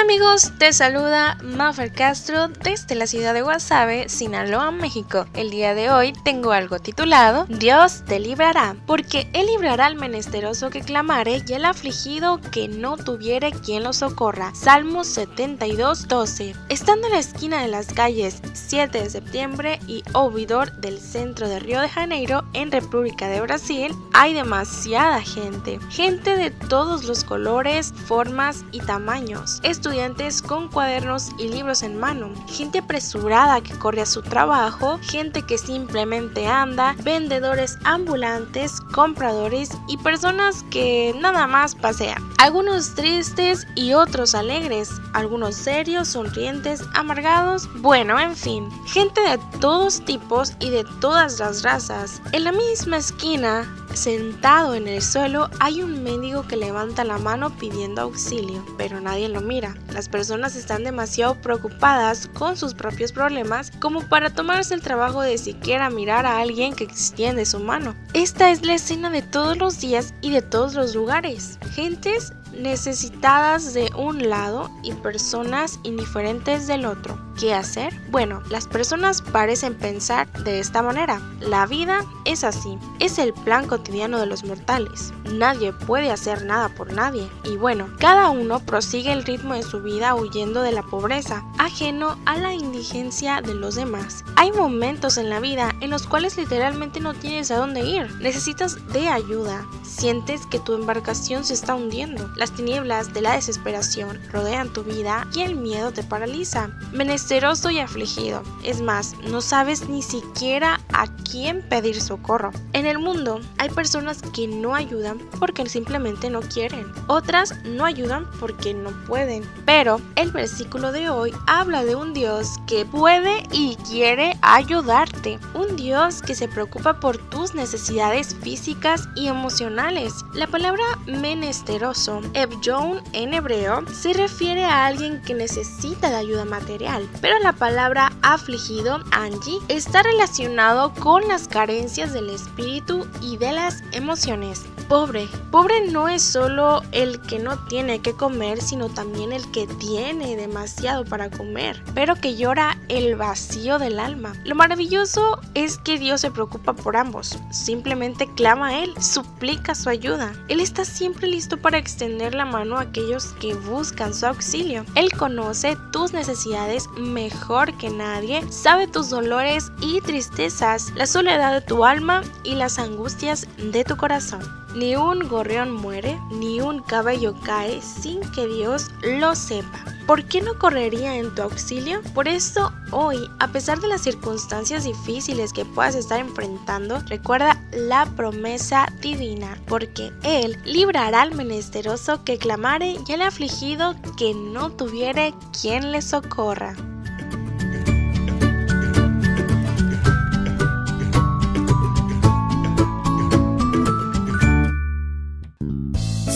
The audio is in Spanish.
Amigos, te saluda Maffer Castro desde la ciudad de Guasave, Sinaloa, México. El día de hoy tengo algo titulado Dios te librará, porque Él librará al menesteroso que clamare y al afligido que no tuviere quien lo socorra. Salmos 72, 12. Estando en la esquina de las calles 7 de septiembre y Ouvidor del centro de Río de Janeiro, en República de Brasil, hay demasiada gente. Gente de todos los colores, formas y tamaños estudiantes con cuadernos y libros en mano, gente apresurada que corre a su trabajo, gente que simplemente anda, vendedores ambulantes, compradores y personas que nada más pasean. Algunos tristes y otros alegres, algunos serios, sonrientes, amargados, bueno, en fin, gente de todos tipos y de todas las razas. En la misma esquina Sentado en el suelo hay un mendigo que levanta la mano pidiendo auxilio, pero nadie lo mira. Las personas están demasiado preocupadas con sus propios problemas como para tomarse el trabajo de siquiera mirar a alguien que extiende su mano. Esta es la escena de todos los días y de todos los lugares. Gentes necesitadas de un lado y personas indiferentes del otro. ¿Qué hacer? Bueno, las personas parecen pensar de esta manera. La vida es así, es el plan cotidiano de los mortales. Nadie puede hacer nada por nadie. Y bueno, cada uno prosigue el ritmo de su vida huyendo de la pobreza, ajeno a la indigencia de los demás. Hay momentos en la vida en los cuales literalmente no tienes a dónde ir. Necesitas de ayuda. Sientes que tu embarcación se está hundiendo. Las tinieblas de la desesperación rodean tu vida y el miedo te paraliza. Menesteroso y afligido. Es más, no sabes ni siquiera a quién pedir socorro. En el mundo hay personas que no ayudan porque simplemente no quieren. Otras no ayudan porque no pueden. Pero el versículo de hoy habla de un Dios que puede y quiere ayudarte. Un Dios que se preocupa por tus necesidades físicas y emocionales. La palabra menesteroso Ebjon en hebreo se refiere a alguien que necesita de ayuda material, pero la palabra afligido, Anji, está relacionado con las carencias del espíritu y de las emociones. Pobre, pobre no es solo el que no tiene que comer, sino también el que tiene demasiado para comer, pero que llora el vacío del alma. Lo maravilloso es que Dios se preocupa por ambos, simplemente clama a Él, suplica su ayuda. Él está siempre listo para extender la mano a aquellos que buscan su auxilio. Él conoce tus necesidades mejor que nadie, sabe tus dolores y tristezas, la soledad de tu alma y las angustias de tu corazón. Ni un gorrión muere, ni un cabello cae sin que Dios lo sepa. ¿Por qué no correría en tu auxilio? Por eso hoy, a pesar de las circunstancias difíciles que puedas estar enfrentando, recuerda la promesa divina, porque Él librará al menesteroso que clamare y al afligido que no tuviere quien le socorra.